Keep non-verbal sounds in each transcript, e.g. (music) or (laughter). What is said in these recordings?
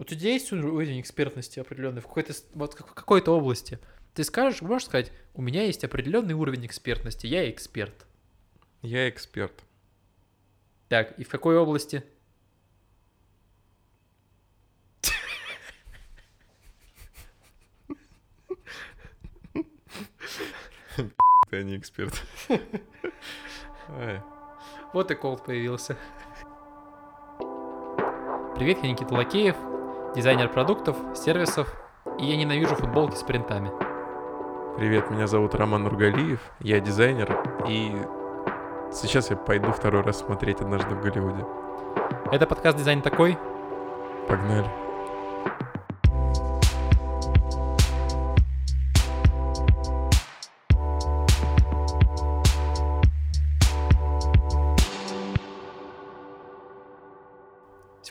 У тебя есть уровень экспертности определенный в какой-то, вот в какой-то области? Ты скажешь, можешь сказать, у меня есть определенный уровень экспертности, я эксперт. Я эксперт. Так, и в какой области? Ты, не эксперт. Вот и колд появился. Привет, я Никита Лакеев, дизайнер продуктов, сервисов, и я ненавижу футболки с принтами. Привет, меня зовут Роман Нургалиев, я дизайнер, и сейчас я пойду второй раз смотреть «Однажды в Голливуде». Это подкаст «Дизайн такой». Погнали.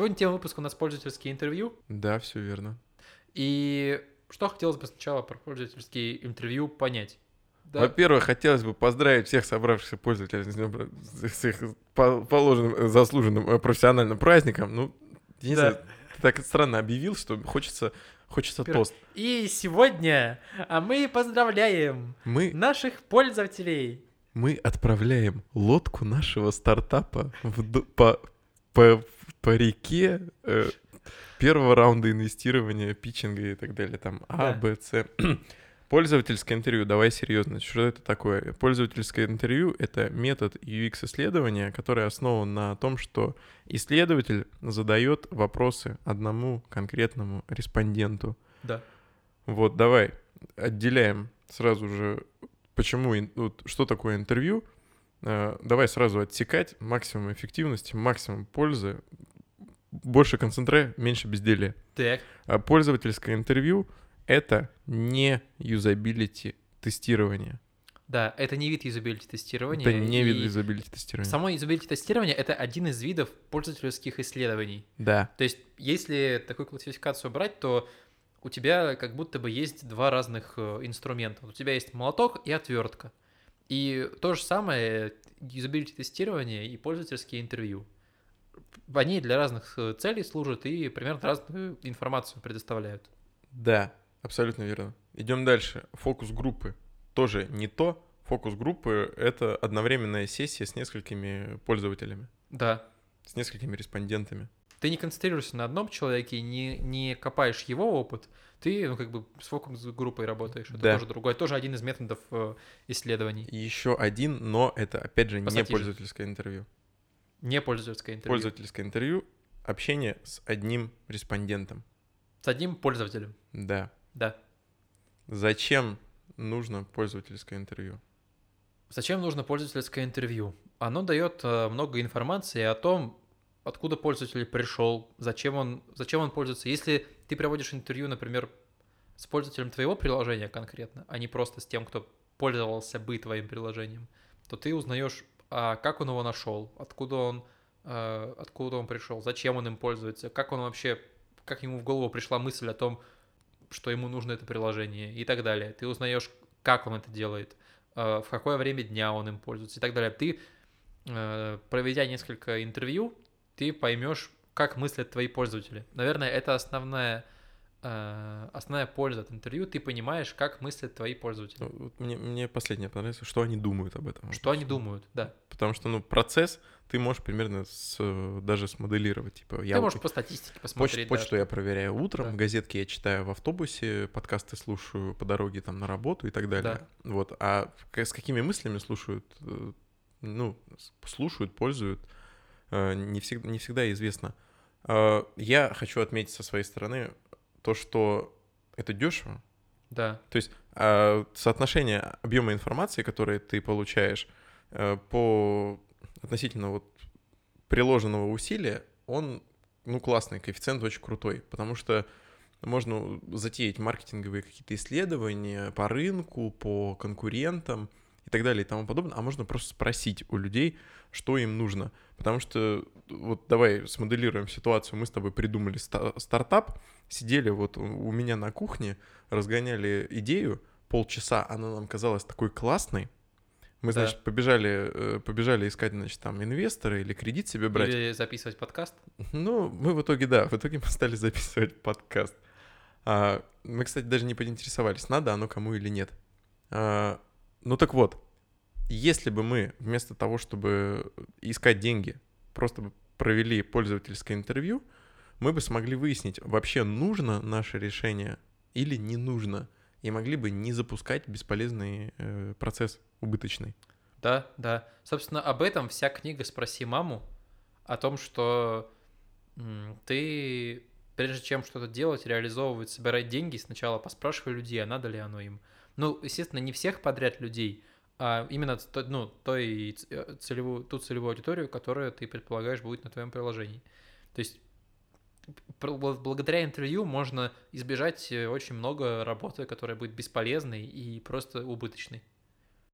Сегодня тема выпуска у нас пользовательские интервью. Да, все верно. И что хотелось бы сначала про пользовательские интервью понять? Да? Во-первых, хотелось бы поздравить всех собравшихся пользователей с, их по- положенным, заслуженным э, профессиональным праздником. Ну, Да. знаю, ты так странно объявил, что хочется, хочется тост. И сегодня а мы поздравляем Мы, наших пользователей. мы отправляем лодку нашего стартапа в по, по, по реке э, первого раунда инвестирования, питчинга и так далее. Там А. Б, С. (clears throat) Пользовательское интервью, давай серьезно, что это такое? Пользовательское интервью — это метод UX-исследования, который основан на том, что исследователь задает вопросы одному конкретному респонденту. Да. Вот, давай отделяем сразу же, почему, вот, что такое интервью. Э, Давай сразу отсекать максимум эффективности, максимум пользы, больше концентрата, меньше безделия. Так. А пользовательское интервью — это не юзабилити тестирование. Да, это не вид юзабилити тестирования. Это не вид юзабилити тестирования. Само юзабилити тестирование — это один из видов пользовательских исследований. Да, То есть, если такую классификацию брать, то у тебя как будто бы есть два разных э, инструмента. У тебя есть молоток и отвертка. И то же самое юзабилити тестирование и пользовательские интервью. Они для разных э, целей служат и примерно разную информацию предоставляют. да, абсолютно верно. Идем дальше. Фокус группы тоже не то. Фокус группы — это одновременная сессия с несколькими пользователями, Да. с несколькими респондентами. Ты не концентрируешься на одном человеке, не, не копаешь его опыт, ты, ну, как бы с фокус-группой работаешь. Это Да. тоже другой, тоже один из методов э, исследований. Еще один, но это, опять же, не Пассатижи. пользовательское интервью. Не пользовательское интервью. Пользовательское интервью — общение с одним респондентом. С одним пользователем. Да. Да. Зачем нужно пользовательское интервью? Зачем нужно пользовательское интервью? Оно дает э, много информации о том, откуда пользователь пришел, зачем он, зачем он пользуется. Если ты проводишь интервью, например, с пользователем твоего приложения конкретно, а не просто с тем, кто пользовался бы твоим приложением, то ты узнаешь, а как он его нашел, откуда он, э, откуда он пришел, зачем он им пользуется, как он вообще, как ему в голову пришла мысль о том, что ему нужно это приложение и так далее. Ты узнаешь, как он это делает, э, в какое время дня он им пользуется и так далее. Ты, э, проведя несколько интервью, ты поймешь, как мыслят твои пользователи. Наверное, это основная, э, основная польза от интервью. Ты понимаешь, как мыслят твои пользователи. Ну, вот Мне, мне последнее понравилось, что они думают об этом. Что они думают, да. Потому что, ну, процесс ты можешь примерно с, даже смоделировать. Типа, я Ты можешь по статистике посмотреть. почту да, я проверяю утром, Да. газетки я читаю в автобусе, подкасты слушаю по дороге там на работу и так далее. Да. Вот. А с какими мыслями слушают, э, ну, слушают, пользуют, не всегда, не всегда известно. Э, Я хочу отметить со своей стороны то, что это дешево. Да, То есть э, соотношение объема информации, который ты получаешь э, по относительно вот приложенного усилия, он, ну, классный, коэффициент очень крутой, потому что можно затеять маркетинговые какие-то исследования по рынку, по конкурентам и так далее и тому подобное, а можно просто спросить у людей, что им нужно. Потому что, вот давай смоделируем ситуацию, мы с тобой придумали ста- стартап, сидели вот у- меня на кухне, разгоняли идею полчаса, она нам казалась такой классной, Мы, Да. значит, побежали, э, побежали искать, значит, там инвесторы или кредит себе брать. Или записывать подкаст. Ну, мы в итоге, да, в итоге мы стали записывать подкаст. А, мы, кстати, даже не поинтересовались, надо оно кому или нет. Ну так вот, если бы мы вместо того, чтобы искать деньги, просто бы провели пользовательское интервью, мы бы смогли выяснить, вообще нужно наше решение или не нужно, и могли бы не запускать бесполезный э, процесс убыточный. Да, да. Собственно, об этом вся книга «Спроси маму», о том, что ты, прежде чем что-то делать, реализовывать, собирать деньги, сначала поспрашивай людей, а надо ли оно им. Ну, естественно, не всех подряд людей, а именно ну, той э, целевую, ту целевую аудиторию, которая ты предполагаешь будет на твоем приложении. То есть благодаря интервью можно избежать э, очень много работы, которая будет бесполезной и просто убыточной.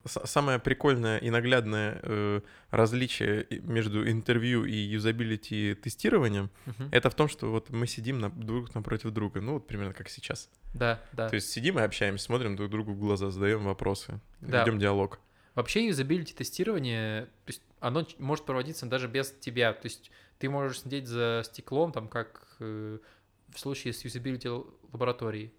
Самое прикольное и наглядное э, различие между интервью и юзабилити тестированием Мгм. это в том, что вот мы сидим на- друг напротив друга, ну вот примерно как сейчас. Да, да. То есть сидим и общаемся, смотрим друг другу в глаза, задаем вопросы, Да. ведем диалог. Вообще юзабилити тестирование, то есть оно может проводиться даже без тебя. То есть ты можешь сидеть за стеклом, там как э, в случае с юзабилити лабораторией.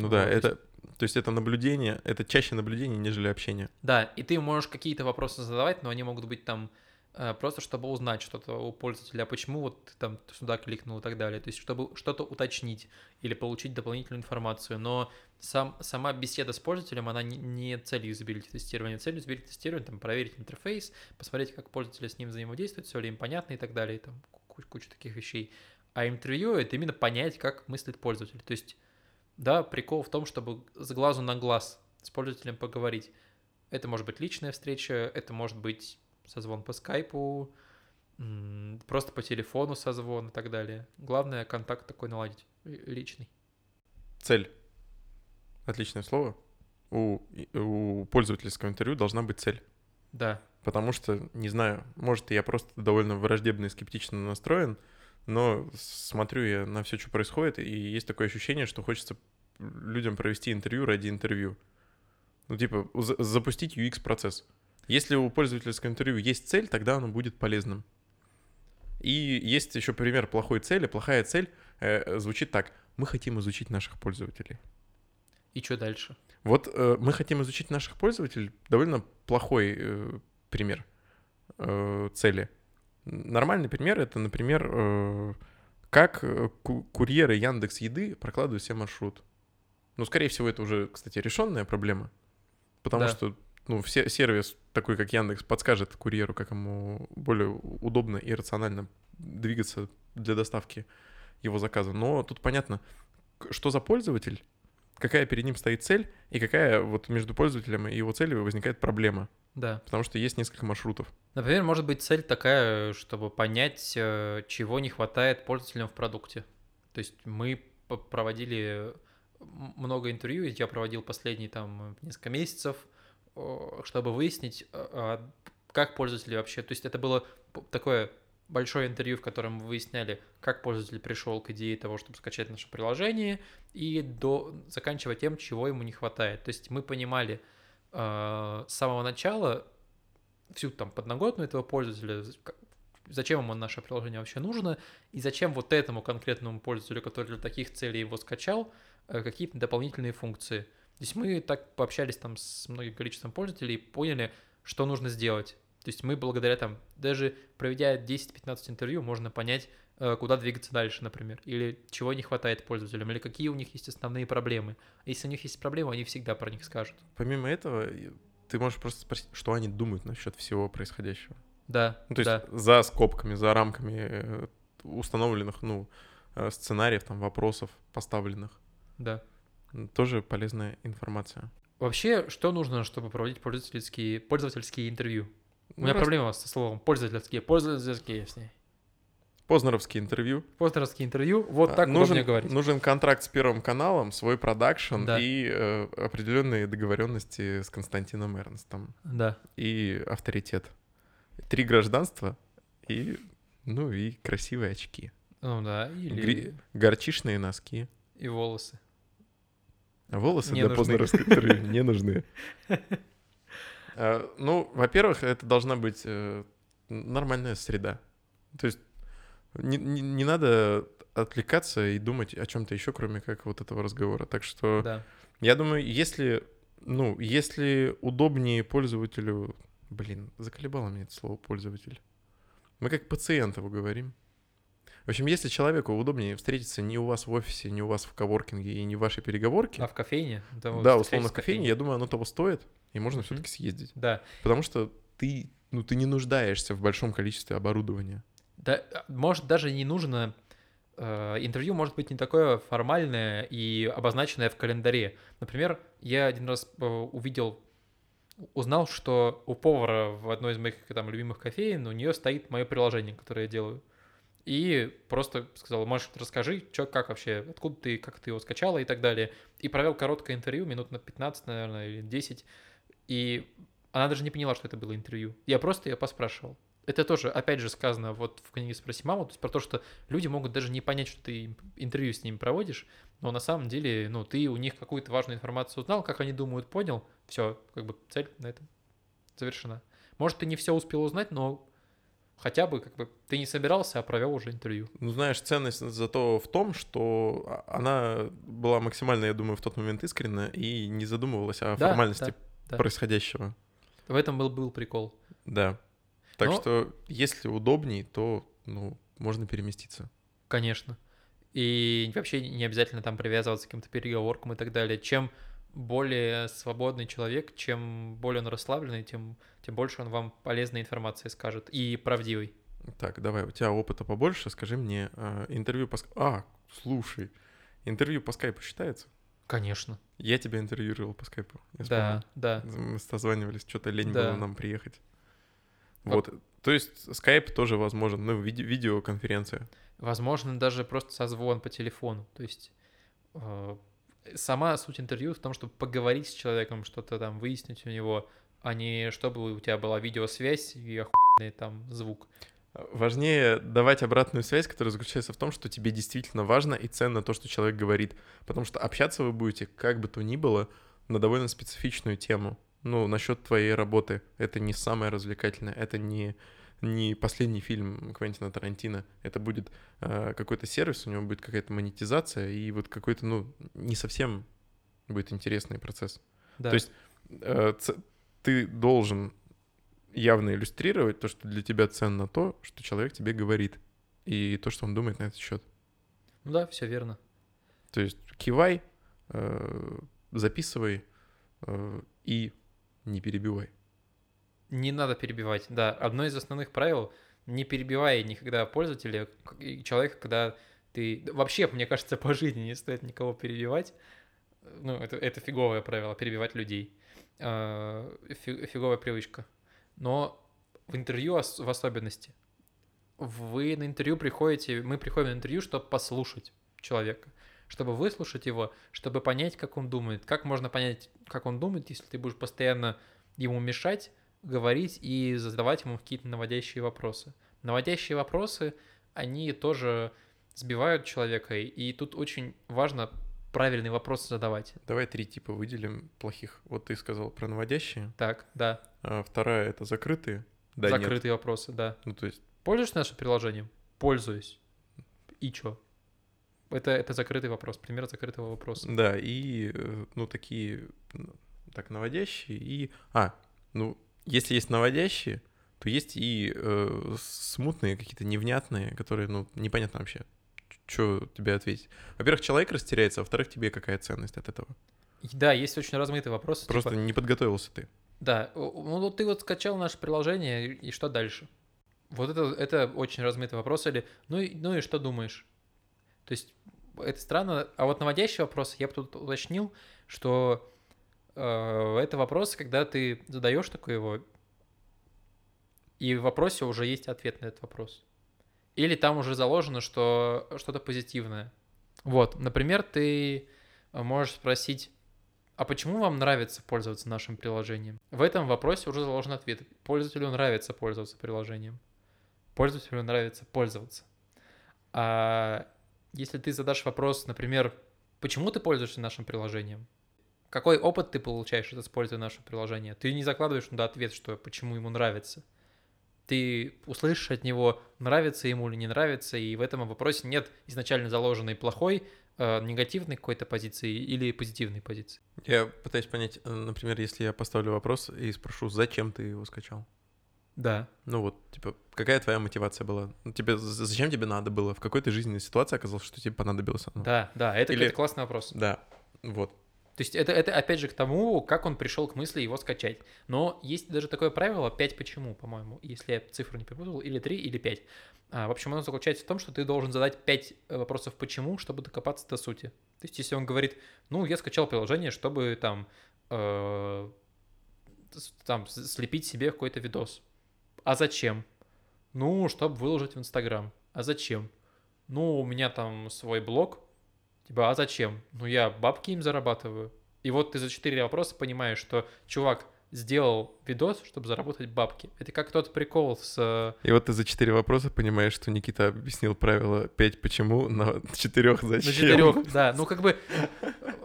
Ну да, Вот, то есть- это, то есть это наблюдение, это чаще наблюдение, нежели общение. Да, и ты можешь какие-то вопросы задавать, но они могут быть там э, просто чтобы узнать что-то у пользователя, почему вот ты там сюда кликнул и так далее. То есть чтобы что-то уточнить или получить дополнительную информацию. Но сам, сама беседа с пользователем, она не, не цель юзабилити тестирования. Цель юзабилити тестирования там проверить интерфейс, посмотреть, как пользователи с ним взаимодействуют, все ли им понятно и так далее, и там ку- куча таких вещей. А интервью — это именно понять, как мыслит пользователь. То есть, да, прикол в том, чтобы с глазу на глаз с пользователем поговорить. Это может быть личная встреча, это может быть созвон по скайпу, просто по телефону созвон и так далее. Главное контакт такой наладить, ли- личный. Цель. Отличное слово. У, у пользовательского интервью должна быть цель. Да, Потому что, не знаю, может, я просто довольно враждебно и скептично настроен, но смотрю я на все, что происходит, и есть такое ощущение, что хочется людям провести интервью ради интервью. Ну, типа, за- запустить UX-процесс. Если у пользовательского интервью есть цель, тогда оно будет полезным. И есть еще пример плохой цели. Плохая цель э, звучит так. Мы хотим изучить наших пользователей. и что дальше? Вот э, мы хотим изучить наших пользователей. Довольно плохой э, пример э, цели. Нормальный пример это, например, э, как э, ку- курьеры Яндекс Еды прокладывают себе маршрут. Ну, скорее всего, это уже, кстати, решенная проблема, потому Да. что ну, все, сервис такой, как Яндекс, подскажет курьеру, как ему более удобно и рационально двигаться для доставки его заказа. Но тут понятно, что за пользователь, какая перед ним стоит цель и какая вот между пользователем и его целью возникает проблема. Да. Потому что есть несколько маршрутов. Например, может быть цель такая, чтобы понять, э, чего не хватает пользователям в продукте. То есть мы проводили много интервью, я проводил последние там несколько месяцев, чтобы выяснить, а, а, как пользователи вообще... То есть это было такое большое интервью, в котором мы выясняли, как пользователь пришел к идее того, чтобы скачать наше приложение, и до, заканчивая тем, чего ему не хватает. То есть мы понимали э, с самого начала всю там подноготную этого пользователя, зачем ему наше приложение вообще нужно, и зачем вот этому конкретному пользователю, который для таких целей его скачал, э, какие-то дополнительные функции. То есть мы так пообщались там с многим количеством пользователей и поняли, что нужно сделать. То есть мы благодаря там, даже проведя 10-15 интервью, можно понять, куда двигаться дальше, например, или чего не хватает пользователям, или какие у них есть основные проблемы. Если у них есть проблемы, они всегда про них скажут. Помимо этого, ты можешь просто спросить, что они думают насчет всего происходящего. Да, Ну, то есть да, за скобками, за рамками э, установленных, ну, э, сценариев, там, вопросов поставленных. да. Тоже полезная информация. Вообще, что нужно, чтобы проводить пользовательские, пользовательские интервью? У Ну, меня раз- проблема со словом пользовательские, пользовательские с ней. Познеровские интервью. Познеровские интервью, вот А, так нужен, удобнее говорить. нужен контракт с Первым каналом, свой продакшн Да. и э, определенные договоренности с Константином Эрнстом. Да, И авторитет. Три гражданства и, ну, и красивые очки. ну да, или Гри- Горчишные носки. и волосы. А волосы Не для нужны. познеровских интервью (laughs) не нужны. Э, Ну, во-первых, это должна быть э, нормальная среда. То есть не, не- не надо отвлекаться и думать о чем-то еще, кроме как вот этого разговора. Так что Да. я думаю, если, ну, если удобнее пользователю... Блин, заколебало меня это слово пользователь. Мы как пациент его говорим. В общем, если человеку удобнее встретиться не у вас в офисе, не у вас в коворкинге и не в вашей переговорке, А в кофейне? Да, вот да, условно в кофейне, я думаю, оно того стоит, и можно все-таки съездить. Да. Потому что ты, ну, ты не нуждаешься в большом количестве оборудования. Да, а, может, даже не нужно... э, Интервью может быть не такое формальное и обозначенное в календаре. Например, я один раз э, увидел, узнал, что у повара в одной из моих там любимых кофеин у нее стоит мое приложение, которое я делаю. И просто сказал, может, расскажи, чё, как вообще, откуда ты, как ты его скачала и так далее. И провел короткое интервью, минут на 15, наверное, или 10. И она даже не поняла, что это было интервью. Я просто ее поспрашивал. Это тоже, опять же, сказано вот в книге «Спроси маму», то есть про то, что люди могут даже не понять, что ты интервью с ними проводишь, но на самом деле, ну, ты у них какую-то важную информацию узнал, как они думают, понял, все, как бы цель на этом завершена. Может, ты не все успел узнать, но хотя бы, как бы, ты не собирался, а провел уже интервью. Ну, знаешь, ценность зато в том, что а- она была максимально, я думаю, в тот момент искренна и не задумывалась о Да, формальности да, да. происходящего. В этом был, был прикол. Да. Так Но- что, если удобней, то, ну, можно переместиться. Конечно. И вообще не обязательно там привязываться к каким-то переговоркам и так далее. Чем более свободный человек, чем более он расслабленный, тем, тем больше он вам полезной информации скажет и правдивой. Так, давай, у тебя опыта побольше, скажи мне, а, интервью по... А, слушай, интервью по скайпу считается? Конечно. Я тебя интервьюировал по скайпу. Я Да, да. вспомнил. Мы созванивались, что-то лень Да. было нам приехать. Вот. Вот. То есть скайп тоже возможен, ну, виде- видеоконференция. Возможно, даже просто созвон по телефону. То есть э, сама суть интервью в том, чтобы поговорить с человеком, что-то там выяснить у него, а не чтобы у тебя была видеосвязь и охуенный там звук. Важнее давать обратную связь, которая заключается в том, что тебе действительно важно и ценно то, что человек говорит. Потому что общаться вы будете, как бы то ни было, на довольно специфичную тему. Ну, насчет твоей работы. Это не самое развлекательное, это не, не последний фильм Квентина Тарантино. Это будет э, какой-то сервис, у него будет какая-то монетизация, и вот какой-то, ну, не совсем будет интересный процесс. Да. То есть э, ты должен явно иллюстрировать то, что для тебя ценно то, что человек тебе говорит, и то, что он думает на этот счет. Ну да, все верно. То есть кивай, э, записывай э, и не перебивай. Не надо перебивать. Да, одно из основных правил — не перебивай никогда пользователя человека, когда ты... Вообще, мне кажется, по жизни не стоит никого перебивать. Ну, это, это фиговое правило, перебивать людей. А, фи- Фиговая привычка. Но в интервью в особенности. Вы на интервью приходите, мы приходим на интервью, чтобы послушать человека, чтобы выслушать его, чтобы понять, как он думает. Как можно понять, как он думает, если ты будешь постоянно ему мешать, говорить и задавать ему какие-то наводящие вопросы. Наводящие вопросы, они тоже сбивают человека, и тут очень важно правильный вопрос задавать. Давай три типа выделим плохих. Вот ты сказал про наводящие. Так, да, А вторая — это закрытые. Да, нет. закрытые вопросы, да. Ну, то есть Пользуешься нашим приложением? Пользуюсь. И чё? Это, это закрытый вопрос, пример закрытого вопроса. Да, и, э, ну, такие, так, наводящие, и... А, ну, если есть наводящие, то есть и э, смутные, какие-то невнятные, которые, ну, непонятно вообще, что тебе ответить. Во-первых, человек растеряется, а во-вторых, тебе какая ценность от этого? Да, есть очень размытые вопросы. Просто типа, не подготовился ты. Да, ну вот ты вот скачал наше приложение, и что дальше? Вот это, это очень размытый вопрос, или ну и, ну и что думаешь? То есть это странно, а вот наводящий вопрос, я бы тут уточнил, что э, это вопрос, когда ты задаешь такой его, и в вопросе уже есть ответ на этот вопрос. Или там уже заложено, что что-то позитивное. Вот, например, ты можешь спросить, а почему вам нравится пользоваться нашим приложением? В этом вопросе уже заложен ответ. Пользователю нравится пользоваться приложением. Пользователю нравится пользоваться. А если ты задашь вопрос, например, почему ты пользуешься нашим приложением? Какой опыт ты получаешь, используя наше приложение? Ты не закладываешь туда ответ, что почему ему нравится. Ты услышишь от него, нравится ему или не нравится, и в этом вопросе нет изначально заложенной плохой, э, негативной какой-то позиции или позитивной позиции. Я пытаюсь понять, э, например, если я поставлю вопрос и спрошу, зачем ты его скачал? Да. Ну вот, типа, какая твоя мотивация была? Ну, тебе, зачем тебе надо было? В какой то жизненной ситуации оказалось, что тебе понадобилось оно? Да, да, это, Или- это классный вопрос. Да, вот. То есть это, это опять же к тому, как он пришел к мысли его скачать. Но есть даже такое правило 5 почему, по-моему, если я цифру не перепутал, или 3, или 5. А, в общем, оно заключается в том, что ты должен задать 5 вопросов почему, чтобы докопаться до сути. То есть если он говорит, ну, я скачал приложение, чтобы там, э, там слепить себе какой-то видос. А зачем? Ну, чтобы выложить в Инстаграм. А зачем? Ну, у меня там свой блог, Типа, а зачем? Ну, я бабки им зарабатываю. И вот ты за четыре вопроса понимаешь, что чувак сделал видос, чтобы заработать бабки. Это как тот прикол с... э, И вот ты за четыре вопроса понимаешь, что Никита объяснил правило 5 почему (laughs) на четырех На зачем. четырех, да. Ну, как бы...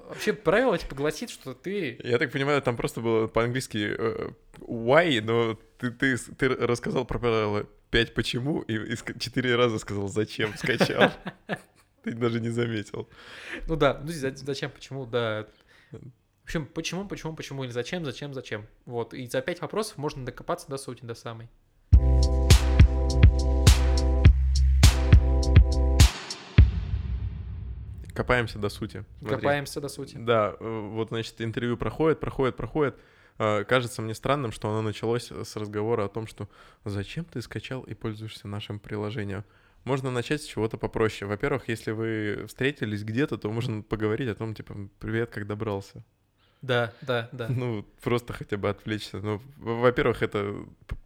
Вообще правило типа гласит, что ты... Я так понимаю, там просто было по-английски э, why, но ты, ты, ты рассказал про правило 5 почему и, и ска- четыре раза сказал зачем скачал. Ты даже не заметил. Ну да, ну за- зачем, почему, да. В общем, почему, почему, почему, или зачем, зачем, зачем. Вот, и за пять вопросов можно докопаться до сути, до самой. Копаемся до сути. Смотри. Копаемся до сути. Да, э, вот, значит, интервью проходит, проходит, проходит. Э, Кажется мне странным, что оно началось с разговора о том, что зачем ты скачал и пользуешься нашим приложением. Можно начать с чего-то попроще. Во-первых, если вы встретились где-то, то можно поговорить о том, типа, привет, как добрался. Да, да, да. Ну, просто хотя бы отвлечься. Ну, во-первых, это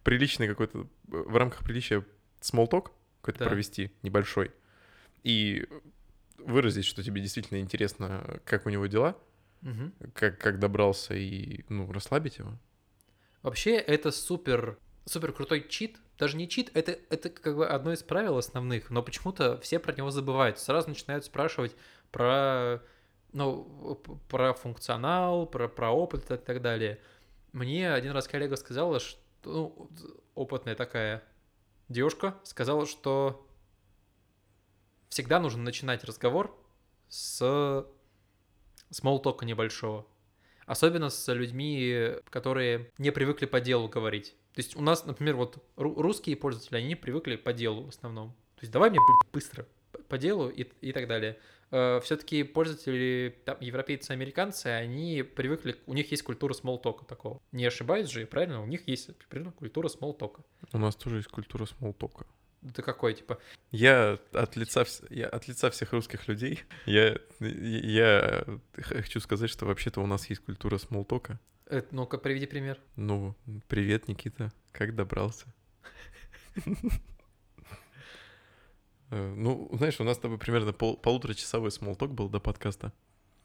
приличный какой-то, в рамках приличия смолток какой-то Да. провести, небольшой. И выразить, что тебе действительно интересно, как у него дела, Мгм. как, как добрался, и, ну, расслабить его. Вообще, это супер, супер крутой чит. Даже не чит, это, это как бы одно из правил основных, но почему-то все про него забывают. Сразу начинают спрашивать про, ну, про функционал, про, про опыт и так далее. Мне один раз коллега сказала, что, ну, опытная такая девушка сказала, что всегда нужно начинать разговор с смолтока небольшого. Особенно с людьми, которые не привыкли по делу говорить. То есть у нас, например, вот ру- русские пользователи, они привыкли по делу в основном. То есть давай мне быстро по делу и, и так далее. Все-таки пользователи, там, европейцы, американцы, они привыкли, у них есть культура смолтока такого. Не ошибаюсь же, правильно? У них есть культура смолтока. У нас тоже есть культура смолтока. Это какой, типа, Я от лица, я от лица всех русских людей, я, я хочу сказать, что вообще-то у нас есть культура смолтока. э, ну-ка, приведи пример. Ну, привет, Никита, как добрался? (laughs) Э, Ну, знаешь, у нас с тобой примерно пол, полуторачасовой смолток был до подкаста.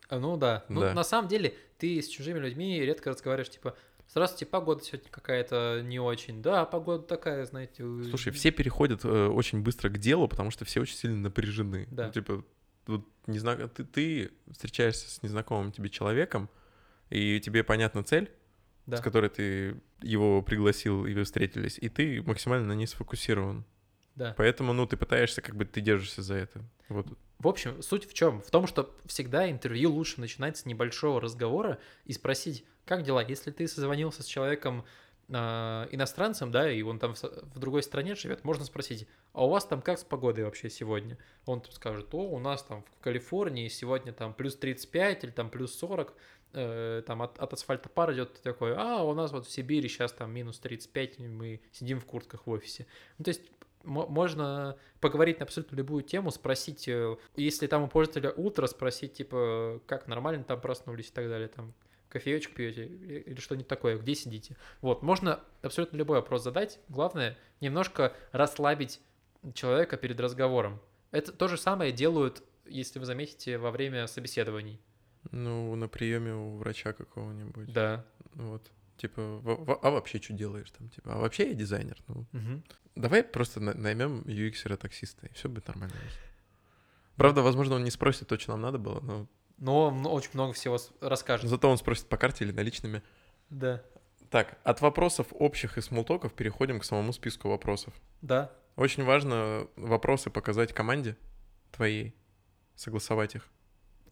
А, Ну да. Ну, Да. на самом деле, ты с чужими людьми редко разговариваешь, типа, здравствуйте, погода сегодня какая-то не очень. Да, погода такая, знаете. Слушай, все переходят э, очень быстро к делу, потому что все очень сильно напряжены. Да. Ну, типа, вот незна- ты, ты встречаешься с незнакомым тебе человеком, и тебе понятна цель, Да. с которой ты его пригласил, и вы встретились, и ты максимально на ней сфокусирован. Да. Поэтому, ну, ты пытаешься, как бы, ты держишься за это. Вот. В общем, суть в чем? В том, что всегда интервью лучше начинать с небольшого разговора и спросить, как дела? Если ты созвонился с человеком а, иностранцем, да, и он там в, в другой стране живет, можно спросить, а у вас там как с погодой вообще сегодня? Он там скажет, о, у нас там в Калифорнии сегодня там плюс 35 или там плюс 40, э, там от, от асфальта пар идет, такой, а у нас вот в Сибири сейчас там минус 35, и мы сидим в куртках в офисе. Ну, то есть мо- можно поговорить на абсолютно любую тему, спросить, э, если там у пользователя утро, спросить, типа, как нормально там проснулись и так далее, там, кофеечек пьете или что-нибудь такое, где сидите. Вот, можно абсолютно любой вопрос задать, главное, немножко расслабить человека перед разговором. Это то же самое делают, если вы заметите, во время собеседований. Ну, на приеме у врача какого-нибудь. Да. Вот. Типа, «Во- во- а вообще что делаешь там? Типа, а вообще я дизайнер. Ну, Мгм. давай просто на- наймем UX-таксиста, и все будет нормально. Правда, возможно, он не спросит то, что нам надо было, но но очень много всего расскажет. Зато он спросит по карте или наличными. Да. Так, от вопросов общих и смолтоков переходим к самому списку вопросов. Да. Очень важно вопросы показать команде твоей, согласовать их.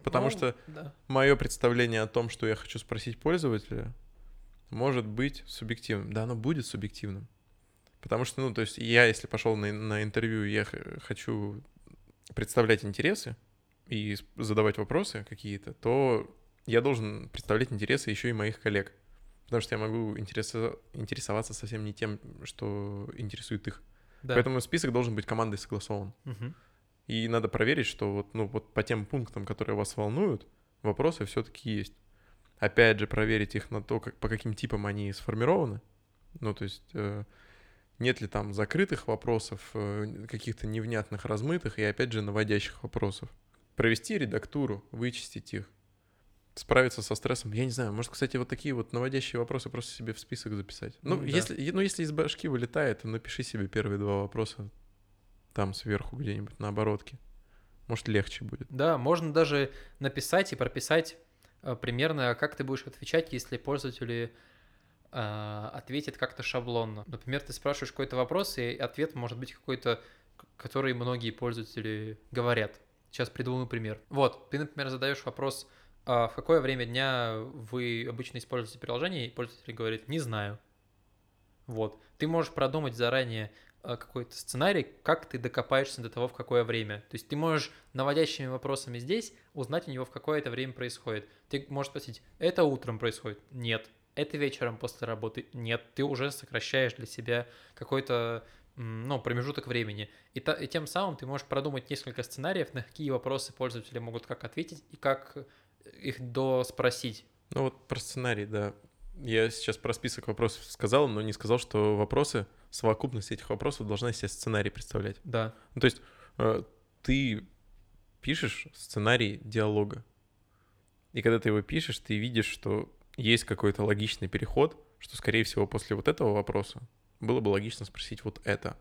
Потому Ну, что Да. мое представление о том, что я хочу спросить пользователя, может быть субъективным. Да, оно будет субъективным. Потому что, ну, то есть я, если пошел на, на интервью, я хочу представлять интересы и задавать вопросы какие-то, то я должен представлять интересы еще и моих коллег. Потому что я могу интересо- интересоваться совсем не тем, что интересует их. Да. Поэтому список должен быть командой согласован. Мгм. И надо проверить, что вот, ну, вот по тем пунктам, которые вас волнуют, вопросы все-таки есть. Опять же, проверить их на то, как, по каким типам они сформированы. Ну, то есть, э, нет ли там закрытых вопросов, э, каких-то невнятных, размытых и, опять же, наводящих вопросов. Провести редактуру, вычистить их, справиться со стрессом. Я не знаю, может, кстати, вот такие вот наводящие вопросы просто себе в список записать. Ну, Ну, если, ну если из башки вылетает, то напиши себе первые два вопроса там сверху где-нибудь на оборотке. Может, легче будет. Да, можно даже написать и прописать э, примерно, как ты будешь отвечать, если пользователи э, ответят как-то шаблонно. Например, ты спрашиваешь какой-то вопрос, и ответ может быть какой-то, который многие пользователи говорят. Сейчас придумаю пример. Вот, ты, например, задаешь вопрос, а в какое время дня вы обычно используете приложение, и пользователь говорит, не знаю. Вот. Ты можешь продумать заранее э, какой-то сценарий, как ты докопаешься до того, в какое время. То есть ты можешь наводящими вопросами здесь узнать у него, в какое это время происходит. Ты можешь спросить, это утром происходит? Нет. Это вечером после работы? Нет. Ты уже сокращаешь для себя какой-то ну, промежуток времени. И, та- и тем самым ты можешь продумать несколько сценариев, на какие вопросы пользователи могут как ответить и как их доспросить. Ну вот про сценарий, да. Я сейчас про список вопросов сказал, но не сказал, что вопросы, совокупность этих вопросов должна себе сценарий представлять. Да. Ну, то есть э, ты пишешь сценарий диалога. И когда ты его пишешь, ты видишь, что есть какой-то логичный переход, что, скорее всего, после вот этого вопроса было бы логично спросить вот это.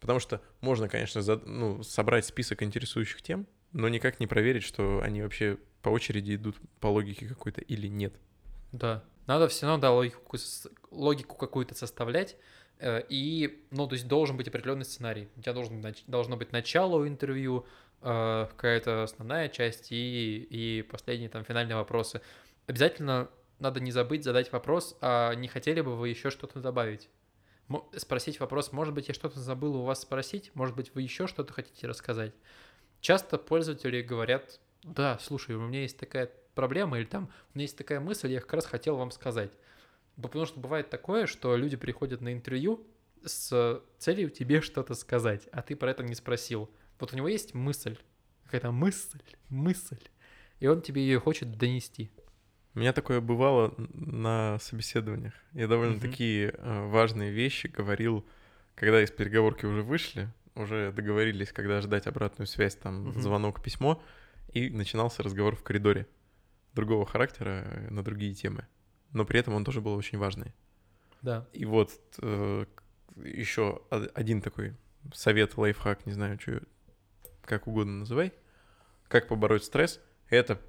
Потому что можно, конечно, за- ну, собрать список интересующих тем, но никак не проверить, что они вообще по очереди идут по логике какой-то или нет. Да. Надо все равно, да, логику, логику какую-то составлять. э, И, ну, то есть должен быть определенный сценарий. У тебя должен, должно быть начало у интервью, э, какая-то основная часть и, и последние там финальные вопросы. Обязательно надо не забыть задать вопрос, а не хотели бы вы еще что-то добавить? Спросить вопрос, может быть, я что-то забыл у вас спросить, может быть, вы еще что-то хотите рассказать. Часто пользователи говорят, да, слушай, у меня есть такая проблема, или там, у меня есть такая мысль, я как раз хотел вам сказать. Потому что бывает такое, что люди приходят на интервью с целью тебе что-то сказать, а ты про это не спросил. Вот у него есть мысль, какая-то мысль, мысль, и он тебе ее хочет донести. У меня такое бывало на собеседованиях. Я довольно Мгм. такие э, важные вещи говорил, когда из переговорки уже вышли, уже договорились, когда ждать обратную связь, там, Мгм. звонок, письмо, и начинался разговор в коридоре другого характера э, на другие темы. Но при этом он тоже был очень важный. Да. И вот еще один такой совет, лайфхак, не знаю, что, как угодно называй, как побороть стресс, это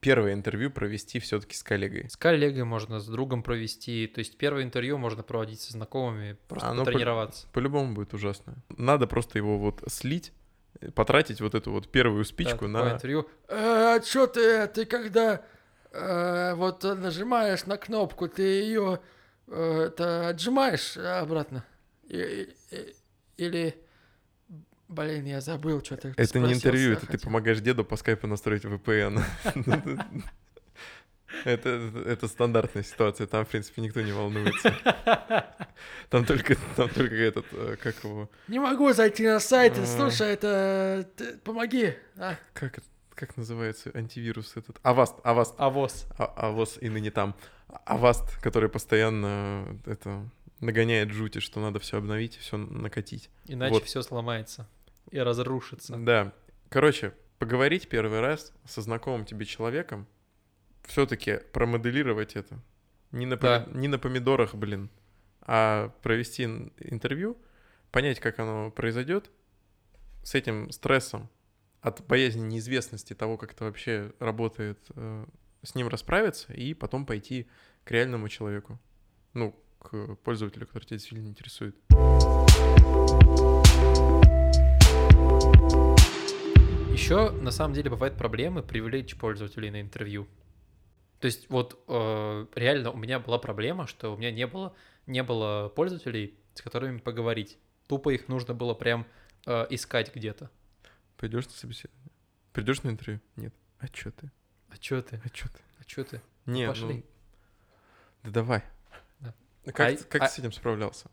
первое интервью провести все-таки с коллегой. С коллегой можно, с другом провести. То есть первое интервью можно проводить со знакомыми, просто Оно по- потренироваться. По-любому будет ужасно. Надо просто его вот слить, э, потратить вот эту вот первую Да, спичку такое на... интервью. а что ты, ты когда э, вот нажимаешь на кнопку, ты ее это отжимаешь обратно? И- и- или, блин, я забыл, что ты Это не интервью, это ты хотел. помогаешь деду по скайпу настроить VPN. Это, это стандартная ситуация, там, в принципе, никто не волнуется. Там только, там только этот, э, как его, Не могу зайти на сайт, А. слушай, это... ты помоги. А, как, как называется антивирус этот? Avast, Avast, Авос. А- А воз и ныне там. Avast, который постоянно э, это нагоняет жути, что надо все обновить, все накатить. Иначе Вот. все сломается и разрушится. Да. Короче, поговорить первый раз со знакомым тебе человеком, все-таки промоделировать это. Не на, Да. не на помидорах, блин, а провести ин- интервью, понять, как оно произойдет, с этим стрессом от боязни неизвестности того, как это вообще работает, э, с ним расправиться и потом пойти к реальному человеку. Ну, к пользователю, который тебя действительно интересует. Еще на самом деле бывают проблемы привлечь пользователей на интервью. То есть вот э, реально у меня была проблема, что у меня не было, не было пользователей, с которыми поговорить. Тупо их нужно было прям э, искать где-то. Пойдешь на собеседование? Придешь на интервью? Нет. А чё ты? А чё ты? А чё ты? А чё ты? Не, Пошли. ну... Да давай. Да. А Как, А- как а- ты с этим справлялся?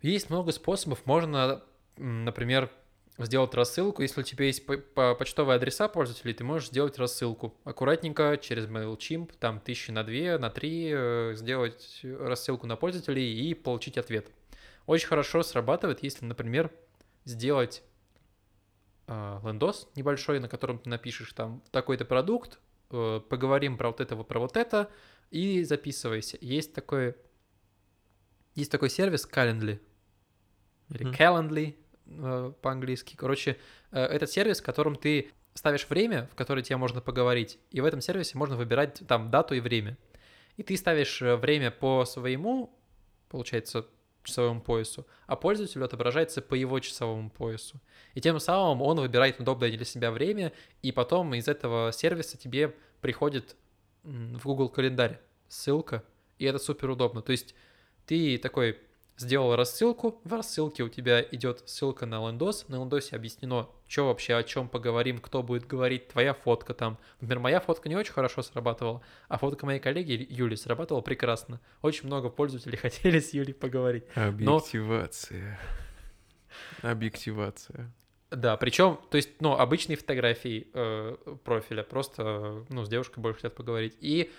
Есть много способов. Можно, например, сделать рассылку. Если у тебя есть по- по- почтовые адреса пользователей, ты можешь сделать рассылку. Аккуратненько через MailChimp, там тысячи на две, на три, э, сделать рассылку на пользователей и получить ответ. Очень хорошо срабатывает, если, например, сделать э, лендос небольшой, на котором ты напишешь там такой-то продукт, э, поговорим про вот это, вот про вот это, и записывайся. Есть такой, есть такой сервис Calendly, или Мгм. Calendly по-английски. Короче, э, этот сервис, в котором ты ставишь время, в которое тебе можно поговорить, и в этом сервисе можно выбирать там дату и время. И ты ставишь э, время по своему, получается, часовому поясу, а пользователю отображается по его часовому поясу. И тем самым он выбирает удобное для себя время, и потом из этого сервиса тебе приходит в Google календарь ссылка, и это супер удобно. То есть ты такой сделал рассылку, в рассылке у тебя идет ссылка на лендос, на лендосе объяснено, что вообще, о чем поговорим, кто будет говорить, твоя фотка там. Например, моя фотка не очень хорошо срабатывала, а фотка моей коллеги Юли срабатывала прекрасно. Очень много пользователей (laughs) хотели с Юлей поговорить. Объективация. Объективация. Да, причем, то есть, ну, обычные фотографии э, профиля, просто, ну, с девушкой больше хотят поговорить. И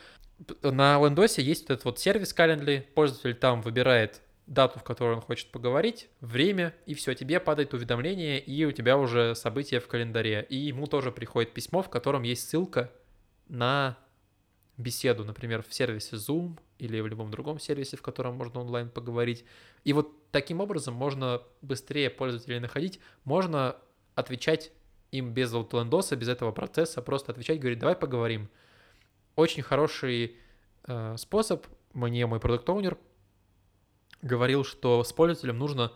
на Лендосе есть вот этот вот сервис Calendly, пользователь там выбирает дату, в которой он хочет поговорить, время, и все, тебе падает уведомление, и у тебя уже событие в календаре. И ему тоже приходит письмо, в котором есть ссылка на беседу, например, в сервисе Zoom или в любом другом сервисе, в котором можно онлайн поговорить. И вот таким образом можно быстрее пользователей находить, можно отвечать им без вот лендоса, без этого процесса, просто отвечать, говорить, давай поговорим. Очень хороший э, способ, мне мой продукт-оунер говорил, что с пользователем нужно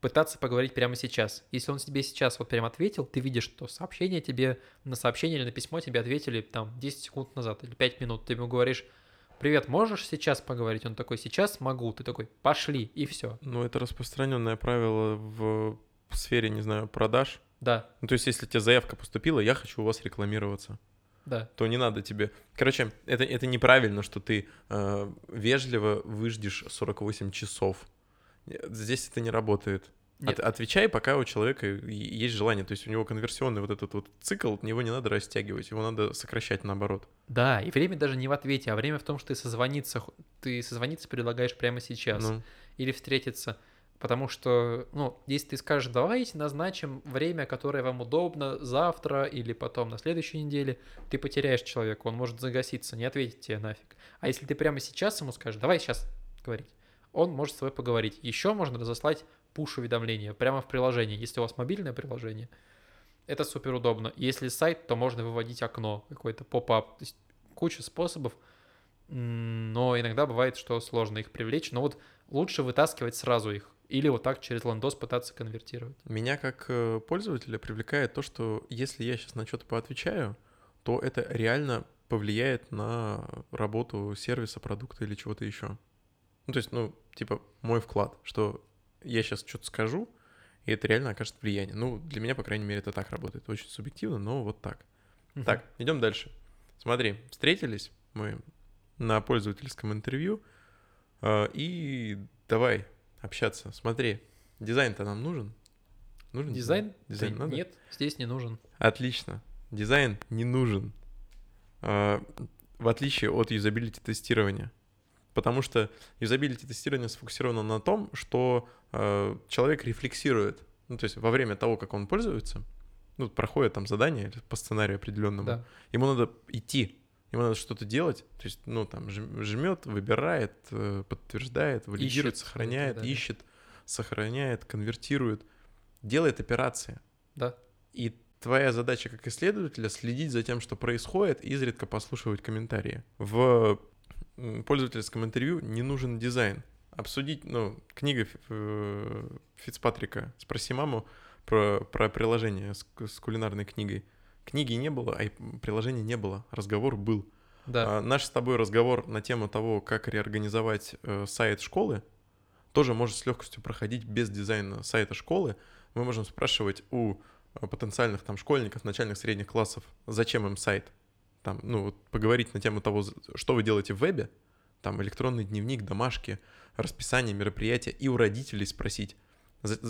пытаться поговорить прямо сейчас. Если он тебе сейчас вот прям ответил, ты видишь, что сообщение тебе, на сообщение или на письмо тебе ответили там 10 секунд назад или 5 минут. Ты ему говоришь, привет, можешь сейчас поговорить? Он такой, сейчас могу. Ты такой, пошли, и все. Ну, это распространенное правило в сфере, не знаю, продаж. Да, Ну, то есть, если тебе заявка поступила, я хочу у вас рекламироваться, да. то не надо тебе... Короче, это, это неправильно, что ты э, вежливо выждешь 48 часов. Здесь это не работает. Нет. От- отвечай, пока у человека есть желание. То есть у него конверсионный вот этот вот цикл, его не надо растягивать, его надо сокращать наоборот. Да, и время даже не в ответе, а время в том, что ты созвониться, ты созвониться предлагаешь прямо сейчас. Ну, или встретиться. Потому что, ну, если ты скажешь, давайте назначим время, которое вам удобно завтра или потом на следующей неделе, ты потеряешь человека, он может загаситься, не ответить тебе нафиг. А если ты прямо сейчас ему скажешь, давай сейчас говорить, он может с тобой поговорить. Еще можно разослать пуш-уведомления прямо в приложении, если у вас мобильное приложение. Это супер удобно. Если сайт, то можно выводить окно, какой-то поп-ап. То есть куча способов, но иногда бывает, что сложно их привлечь. Но вот лучше вытаскивать сразу их. Или вот так через лендос пытаться конвертировать. Меня как э, пользователя привлекает то, что если я сейчас на что-то поотвечаю, то это реально повлияет на работу сервиса, продукта или чего-то еще. Ну, то есть, ну, типа, мой вклад, что я сейчас что-то скажу, и это реально окажет влияние. Ну, для меня, по крайней мере, это так работает. Очень субъективно, но вот так. Мгм. Так, идем дальше. Смотри, встретились мы на пользовательском интервью, э, и давай общаться. Смотри, дизайн-то нам нужен? Нужен Дизайн? Дизайн Да надо? Нет, здесь не нужен. Отлично. Дизайн не нужен. А, В отличие от юзабилити тестирования. Потому что юзабилити тестирование сфокусировано на том, что э, человек рефлексирует. Ну, то есть во время того, как он пользуется, ну, проходит там задание по сценарию определенному, Да. ему надо идти, ему надо что-то делать, то есть, ну, там, жмет, выбирает, э, подтверждает, валидирует, Ищет, сохраняет, да, да. ищет, сохраняет, конвертирует, делает операции. Да. И твоя задача как исследователя следить за тем, что происходит, изредка послушивать комментарии. В пользовательском интервью не нужен дизайн. Обсудить, ну, книга э, Фицпатрика «Спроси маму» про, про приложение с, с кулинарной книгой. Книги не было, а приложения не было, разговор был. Да. А, наш с тобой разговор на тему того, как реорганизовать э, сайт школы, тоже может с легкостью проходить без дизайна сайта школы. Мы можем спрашивать у э, потенциальных там школьников начальных средних классов, зачем им сайт. Там, ну, вот поговорить на тему того, что вы делаете в вебе, там электронный дневник, домашки, расписание мероприятия, и у родителей спросить,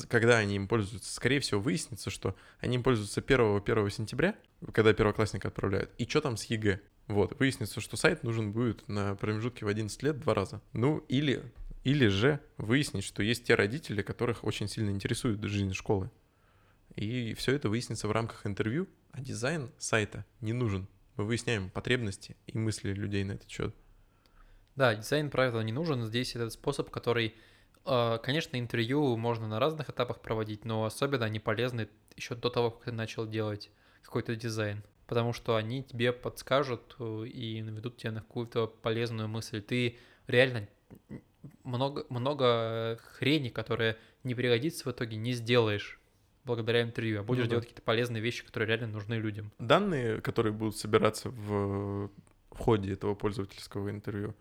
когда они им пользуются, скорее всего, выяснится, что они им пользуются 1-1 сентября, когда первоклассника отправляют, и что там с ЕГЭ. Вот, выяснится, что сайт нужен будет на промежутке в 11 лет два раза. Ну, или, или же выяснить, что есть те родители, которых очень сильно интересует жизнь школы. И все это выяснится в рамках интервью, а дизайн сайта не нужен. Мы выясняем потребности и мысли людей на этот счет. Да, дизайн, правда, не нужен. Здесь этот способ, который конечно, интервью можно на разных этапах проводить, но особенно они полезны еще до того, как ты начал делать какой-то дизайн. Потому что они тебе подскажут э, и наведут тебя на какую-то полезную мысль. Ты реально много, много хрени, которая не пригодится в итоге, не сделаешь благодаря интервью, а будешь ну, да. делать какие-то полезные вещи, которые реально нужны людям. Данные, которые будут собираться в, в ходе этого пользовательского интервью,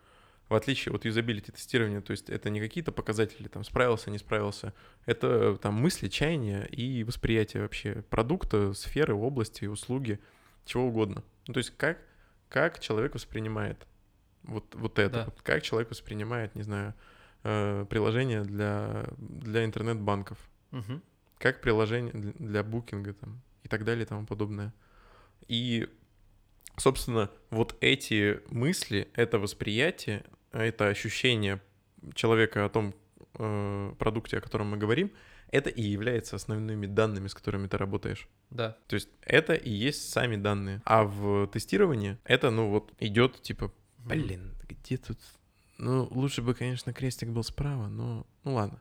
в отличие от юзабилити тестирования, то есть это не какие-то показатели, там, справился, не справился, это там мысли, чаяния и восприятие вообще продукта, сферы, области, услуги, чего угодно. Ну, то есть как, как человек воспринимает вот, вот это, да. вот как человек воспринимает, не знаю, э, приложение для, для интернет-банков, угу. как приложение для букинга там и так далее и тому подобное. И собственно, вот эти мысли, это восприятие, это ощущение человека о том э, продукте, о котором мы говорим, это и является основными данными, с которыми ты работаешь. Да. То есть это и есть сами данные. А в тестировании это, ну вот, идет типа, блин, где тут... Ну, лучше бы, конечно, крестик был справа, но ну ладно.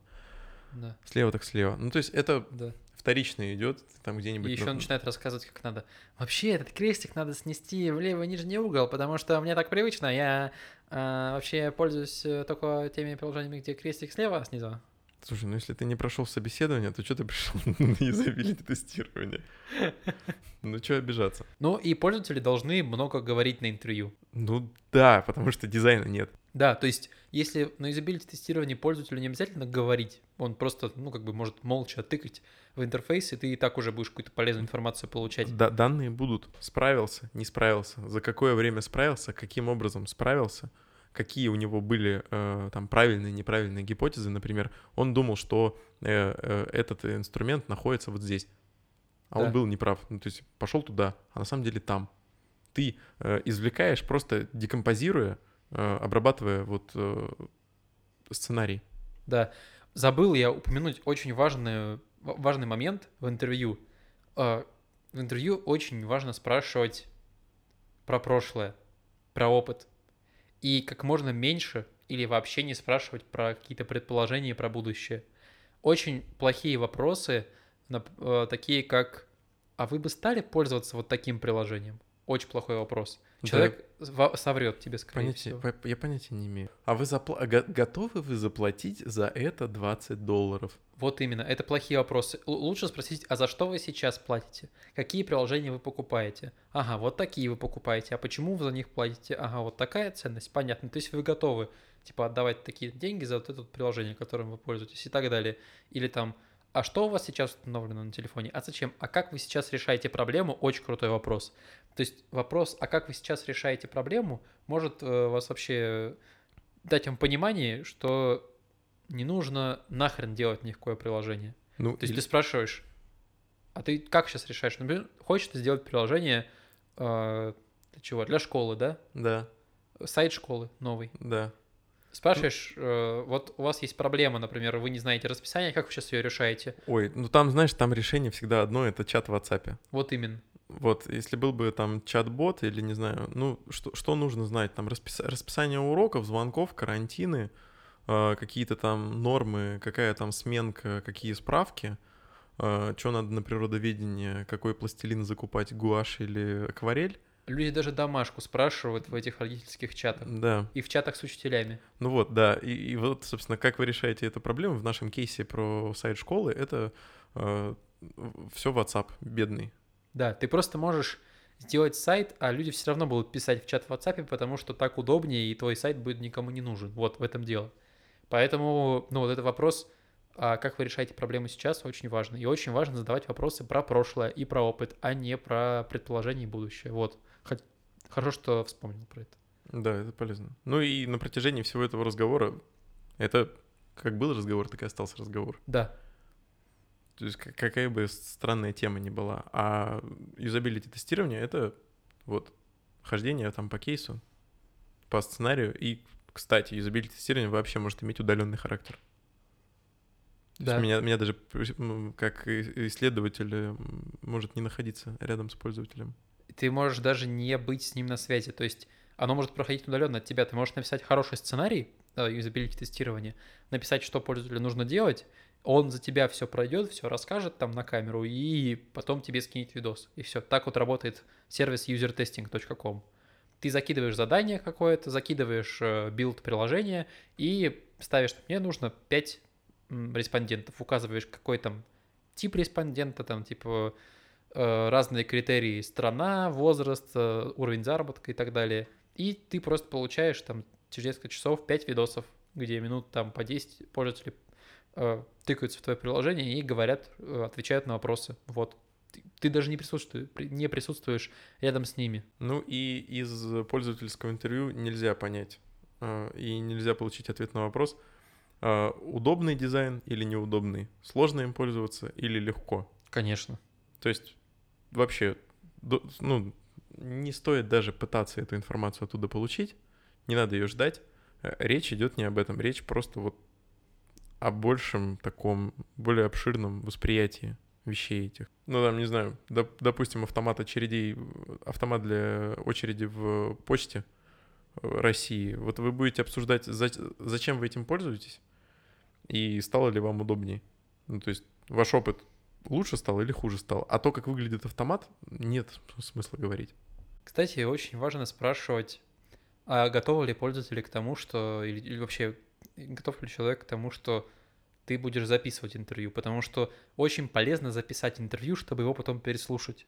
Да. Слева так слева. Ну, то есть это да вторично идет, там где-нибудь... И еще на... начинает рассказывать, как надо. Вообще, этот крестик надо снести в левый нижний угол, потому что мне так привычно, я э, вообще пользуюсь э, только теми приложениями, где крестик слева, снизу. Слушай, ну если ты не прошел собеседование, то что ты пришел (laughs) на юзабилити тестирование? (laughs) Ну что обижаться? Ну и пользователи должны много говорить на интервью. Ну да, потому что дизайна нет. Да, то есть если на юзабилити тестировании пользователю не обязательно говорить, он просто, ну как бы может молча тыкать в интерфейс, и ты и так уже будешь какую-то полезную информацию получать. Да, данные будут. Справился, не справился, за какое время справился, каким образом справился, какие у него были э, там правильные, неправильные гипотезы. Например, он думал, что э, э, этот инструмент находится вот здесь, а да. он был неправ. Ну, то есть пошел туда, а на самом деле там. Ты э, извлекаешь, просто декомпозируя, э, обрабатывая вот э, сценарий. Да. Забыл я упомянуть очень важную важный момент в интервью. А, в интервью очень важно спрашивать про прошлое, про опыт. И как можно меньше или вообще не спрашивать про какие-то предположения про будущее. Очень плохие вопросы, а, такие как «А вы бы стали пользоваться вот таким приложением?» Очень плохой вопрос. Человек да. соврет тебе, скорее понятия, всего. Я понятия не имею. А вы запла... готовы вы заплатить за это 20 долларов? Вот именно, это плохие вопросы. Лучше спросить, а за что вы сейчас платите? Какие приложения вы покупаете? Ага, вот такие вы покупаете. А почему вы за них платите? Ага, вот такая ценность, понятно. То есть вы готовы, типа, отдавать такие деньги за вот это приложение, которым вы пользуетесь и так далее. Или там, а что у вас сейчас установлено на телефоне? А зачем? А как вы сейчас решаете проблему? Очень крутой вопрос. То есть вопрос, а как вы сейчас решаете проблему, может э, вас вообще дать вам понимание, что не нужно нахрен делать никакое приложение. Ну, То есть или... ты спрашиваешь, а ты как сейчас решаешь? Например, хочешь ты сделать приложение э, для чего? Для школы, да? Да. Сайт школы новый. Да. Спрашиваешь, э, вот у вас есть проблема, например, вы не знаете расписание, как вы сейчас ее решаете? Ой, ну там, знаешь, там решение всегда одно, это чат в WhatsApp. Вот именно. Вот, если был бы там чат-бот или, не знаю, ну, что, что нужно знать? Там распис... расписание уроков, звонков, карантины, э, какие-то там нормы, какая там сменка, какие справки. что надо на природоведение, какой пластилин закупать, гуашь или акварель. Люди даже домашку спрашивают в этих родительских чатах. Да. И в чатах с учителями. Ну вот, да. И, и вот, собственно, как вы решаете эту проблему в нашем кейсе про сайт школы, это э, все WhatsApp бедный. Да, ты просто можешь сделать сайт, а люди все равно будут писать в чат в WhatsApp, потому что так удобнее, и твой сайт будет никому не нужен. Вот в этом дело. Поэтому, ну, вот этот вопрос, а как вы решаете проблему сейчас, очень важно. И очень важно задавать вопросы про прошлое и про опыт, а не про предположение и будущее. Вот. Хорошо, что вспомнил про это. Да, это полезно. Ну и на протяжении всего этого разговора, это как был разговор, так и остался разговор. Да. То есть какая бы странная тема ни была. А юзабилити тестирование — это вот хождение там по кейсу, по сценарию. И, кстати, юзабилити тестирование вообще может иметь удаленный характер. Да. меня, меня даже как исследователь может не находиться рядом с пользователем. Ты можешь даже не быть с ним на связи. То есть оно может проходить удаленно от тебя. Ты можешь написать хороший сценарий юзабилити тестирования, написать, что пользователю нужно делать, он за тебя все пройдет, все расскажет там на камеру, и потом тебе скинет видос. И все. Так вот работает сервис usertesting.com. Ты закидываешь задание какое-то, закидываешь э, build приложения и ставишь, мне нужно 5 респондентов, указываешь, какой там тип респондента, там типа э, разные критерии, страна, возраст, э, уровень заработка и так далее. И ты просто получаешь там через несколько часов 5 видосов, где минут там по 10 пользователи э, тыкаются в твое приложение и говорят, э, отвечают на вопросы. Вот. Ты, ты даже не присутствуешь, не присутствуешь рядом с ними. Ну и из пользовательского интервью нельзя понять э, и нельзя получить ответ на вопрос, э, удобный дизайн или неудобный, сложно им пользоваться или легко. Конечно. То есть вообще, ну, не стоит даже пытаться эту информацию оттуда получить, не надо ее ждать. Э, речь идет не об этом, речь просто вот о большем таком, более обширном восприятии вещей этих. Ну, там, не знаю, доп, допустим, автомат очередей, автомат для очереди в почте России. Вот вы будете обсуждать, за, зачем вы этим пользуетесь и стало ли вам удобнее. Ну, то есть ваш опыт лучше стал или хуже стал. А то, как выглядит автомат, нет смысла говорить. Кстати, очень важно спрашивать, а готовы ли пользователи к тому, что... Или, или вообще готов ли человек к тому, что ты будешь записывать интервью, потому что очень полезно записать интервью, чтобы его потом переслушать.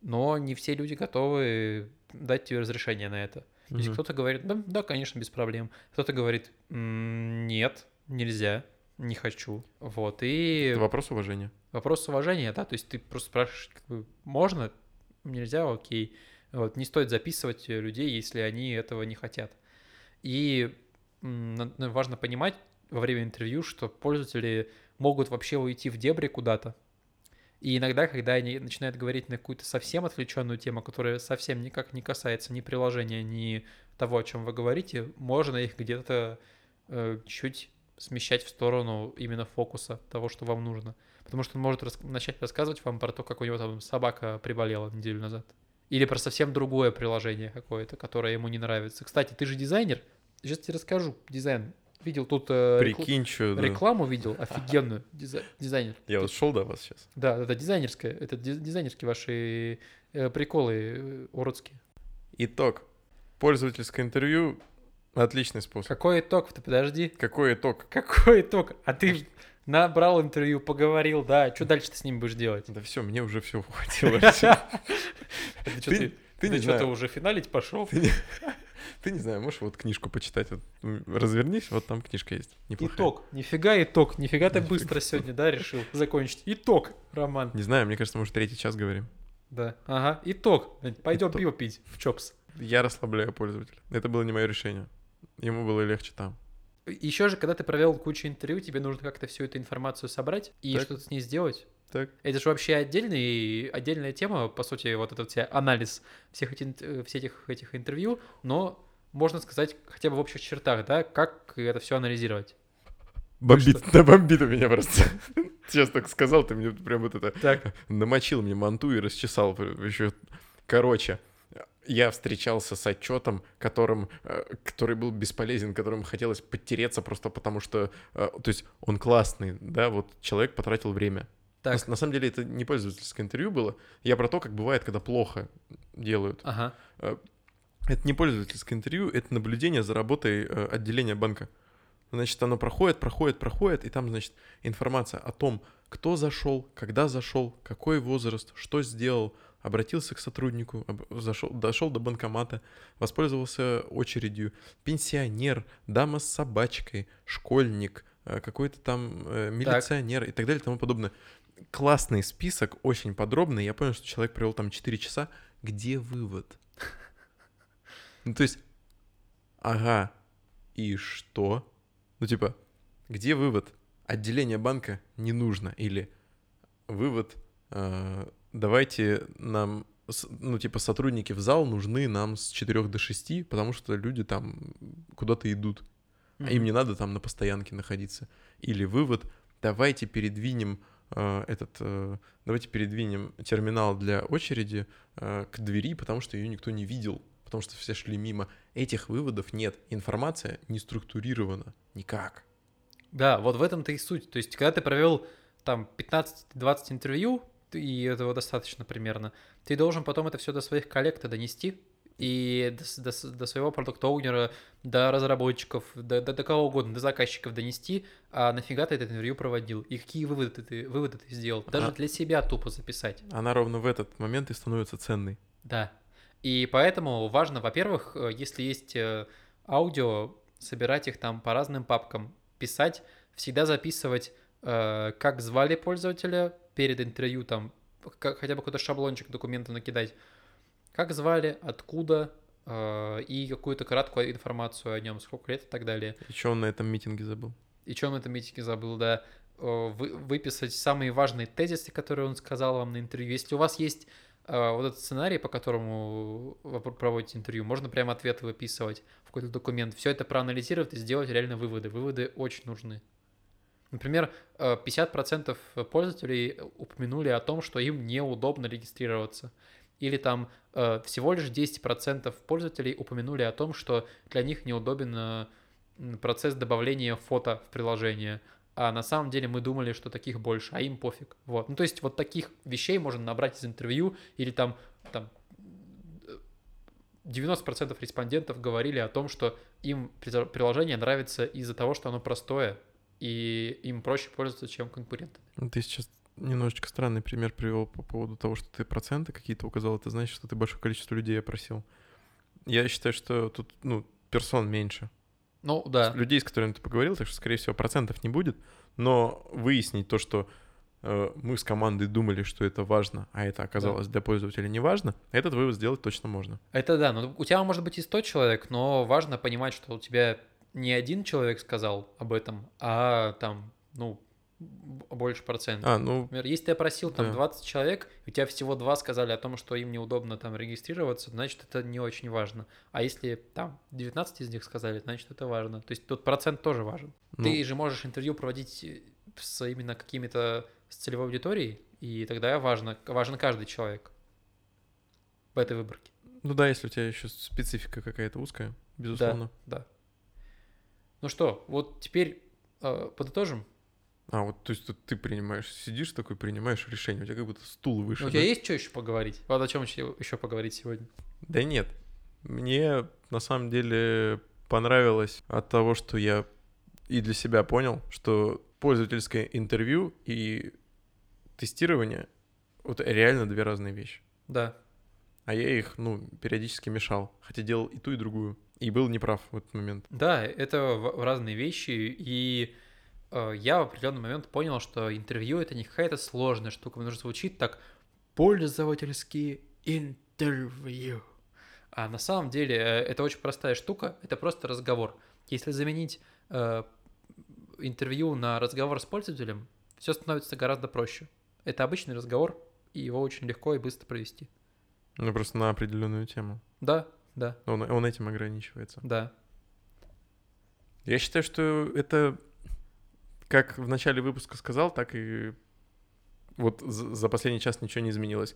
Но не все люди готовы дать тебе разрешение на это. То есть кто-то говорит, да, да, конечно, без проблем. Кто-то говорит, нет, нельзя, не хочу. Вот, и... Это вопрос уважения. Вопрос уважения, да, то есть ты просто спрашиваешь, как бы, можно, нельзя, окей. Вот, не стоит записывать людей, если они этого не хотят. И важно понимать во время интервью, что пользователи могут вообще уйти в дебри куда-то. И иногда, когда они начинают говорить на какую-то совсем отвлеченную тему, которая совсем никак не касается ни приложения, ни того, о чем вы говорите, можно их где-то э, чуть смещать в сторону именно фокуса того, что вам нужно. Потому что он может рас- начать рассказывать вам про то, как у него там собака приболела неделю назад. Или про совсем другое приложение какое-то, которое ему не нравится. Кстати, ты же дизайнер, Сейчас тебе расскажу дизайн. Видел тут э, Прикинь, что, да. рекламу видел офигенную (laughs) дизай... дизайнер. Я вот шел до вас сейчас. Да, это дизайнерская, это дизайнерские ваши э, приколы э, уродские. Итог. Пользовательское интервью отличный способ. Какой итог? Ты подожди. Какой итог? Какой итог? А ты набрал интервью, поговорил, да. Что дальше ты с ним будешь делать? Да все, мне уже все хватило. (laughs) Ты что-то уже финалить пошел? (laughs) Ты не знаю, можешь вот книжку почитать, вот, развернись, вот там книжка есть. Неплохая. Итог. Нифига итог. Нифига ты быстро сегодня, да, решил закончить. Итог, Роман. Не знаю, мне кажется, мы уже третий час говорим. Да. Ага. Итог. Пойдем пиво пить в Чопс. Я расслабляю пользователя. Это было не мое решение. Ему было легче там. Еще же, когда ты провел кучу интервью, тебе нужно как-то всю эту информацию собрать и так. что-то с ней сделать. Так. Это же вообще отдельный, отдельная тема, по сути, вот этот вся анализ всех, этих, всех этих, этих интервью, но можно сказать хотя бы в общих чертах, да, как это все анализировать. Бомбит, да бомбит у меня просто. (laughs) Сейчас так сказал, ты мне прям вот это так. намочил мне манту и расчесал еще. Короче, я встречался с отчетом, которым, э, который был бесполезен, которым хотелось подтереться просто потому что, э, то есть он классный, да, вот человек потратил время, Так. На, на самом деле это не пользовательское интервью было. Я про то, как бывает, когда плохо делают. Ага. Это не пользовательское интервью, это наблюдение за работой э, отделения банка. Значит, оно проходит, проходит, проходит, и там, значит, информация о том, кто зашел, когда зашел, какой возраст, что сделал, обратился к сотруднику, зашел, дошел до банкомата, воспользовался очередью, пенсионер, дама с собачкой, школьник, э, какой-то там э, милиционер и так далее и тому подобное. Классный список, очень подробный. Я понял, что человек провел там 4 часа. Где вывод? (laughs) Ну, то есть, ага, и что? Ну, типа, где вывод? Отделение банка не нужно. Или вывод, э, давайте нам, ну, типа, сотрудники в зал нужны нам с 4 до 6, потому что люди там куда-то идут, а им не надо там на постоянке находиться. Или вывод, давайте передвинем э, этот, э, давайте передвинем терминал для очереди э, к двери, потому что ее никто не видел, потому что все шли мимо. Этих выводов нет. Информация не структурирована никак. Да, вот в этом-то и суть. То есть, когда ты провел там 15-20 интервью, и этого достаточно примерно, ты должен потом это все до своих коллег-то донести, и до, до до своего продукт-оунера, до разработчиков, до, до, до кого угодно, до заказчиков донести, а нафига ты это интервью проводил, и какие выводы ты, выводы ты сделал. Даже А- для себя тупо записать. Она ровно в этот момент и становится ценной. Да. И поэтому важно, во-первых, э, если есть э, аудио, собирать их там по разным папкам, писать, всегда записывать, э, как звали пользователя перед интервью, там как- хотя бы какой-то шаблончик документа накидать, как звали, откуда, э, и какую-то краткую информацию о нем, сколько лет и так далее. И что он на этом митинге забыл? И что он на этом митинге забыл, да, э, вы- выписать самые важные тезисы, которые он сказал вам на интервью. Если у вас есть э, вот этот сценарий, по которому вы пр- проводите интервью, можно прямо ответы выписывать в какой-то документ, все это проанализировать и сделать реально выводы. Выводы очень нужны. Например, э, 50% пользователей упомянули о том, что им неудобно регистрироваться. Или там э, всего лишь 10% пользователей упомянули о том, что для них неудобен э, процесс добавления фото в приложение. А на самом деле мы думали, что таких больше, а им пофиг. Вот. Ну, то есть вот таких вещей можно набрать из интервью, или там, там э, 90% респондентов говорили о том, что им при- приложение нравится из-за того, что оно простое, и им проще пользоваться, чем конкуренты. Ну, Ты сейчас немножечко странный пример привел по поводу того, что ты проценты какие-то указал. Это значит, что ты большое количество людей опросил. Я считаю, что тут, ну, персон меньше. Ну, да. Людей, с которыми ты поговорил, так что, скорее всего, процентов не будет. Но выяснить то, что э, мы с командой думали, что это важно, а это оказалось для пользователя не важно, этот вывод сделать точно можно. Это да, но у тебя может быть и 100 человек, но важно понимать, что у тебя не один человек сказал об этом, а там, ну, больше процентов. А, ну, Например, если ты опросил там Да. 20 человек, у тебя всего два сказали о том, что им неудобно там регистрироваться, значит, это не очень важно. А если там 19 из них сказали, значит, это важно. То есть тут процент тоже важен. ну, Ты же можешь интервью проводить э, с именно какими-то с целевой аудиторией, и тогда важно, важен каждый человек в этой выборке. ну да, если у тебя еще специфика какая-то узкая, безусловно. Да. Ну что, вот теперь э, подытожим. А, вот, то есть тут ты принимаешь, сидишь такой, принимаешь решение, у тебя как будто стул выше. у тебя да? есть что еще поговорить? Вот о чем еще поговорить сегодня? Да нет. Мне на самом деле понравилось от того, что я и для себя понял, что пользовательское интервью и тестирование вот реально две разные вещи. Да. А я их, ну, периодически мешал, хотя делал и ту, и другую. И был неправ в этот момент. Да, это разные вещи, и э, я в определенный момент понял, что интервью это не какая-то сложная штука, потому что звучит так пользовательские интервью. А на самом деле э, это очень простая штука, это просто разговор. Если заменить э, интервью на разговор с пользователем, все становится гораздо проще. Это обычный разговор, и его очень легко и быстро провести. Ну, просто на определенную тему. Да, да, Он, он этим ограничивается. да. Я считаю, что это, как в начале выпуска сказал, так и вот за последний час ничего не изменилось.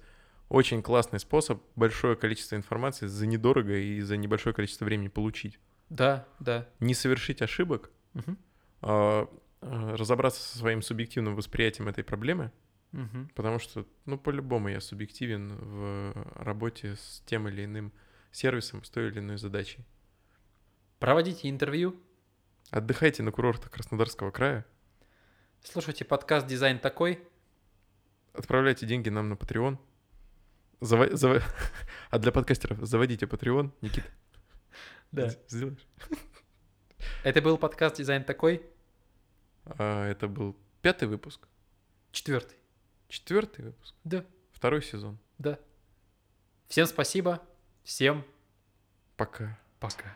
Очень классный способ большое количество информации за недорого и за небольшое количество времени получить. Да, да. Не совершить ошибок, Мгм. а, разобраться со своим субъективным восприятием этой проблемы Мгм. Потому что, ну, по-любому я субъективен в работе с тем или иным сервисом, с той или иной задачей. Проводите интервью, Отдыхайте на курортах Краснодарского края, слушайте подкаст «Дизайн такой». отправляйте деньги нам на Patreon. Зава- зава- (laughs) А для подкастеров заводите Patreon. Никита, (laughs) з- сделаешь? (laughs) Это был подкаст «Дизайн такой». А, это был пятый выпуск, Четвертый. четвертый выпуск, Да, второй сезон. да. Всем спасибо. Всем Пока. пока.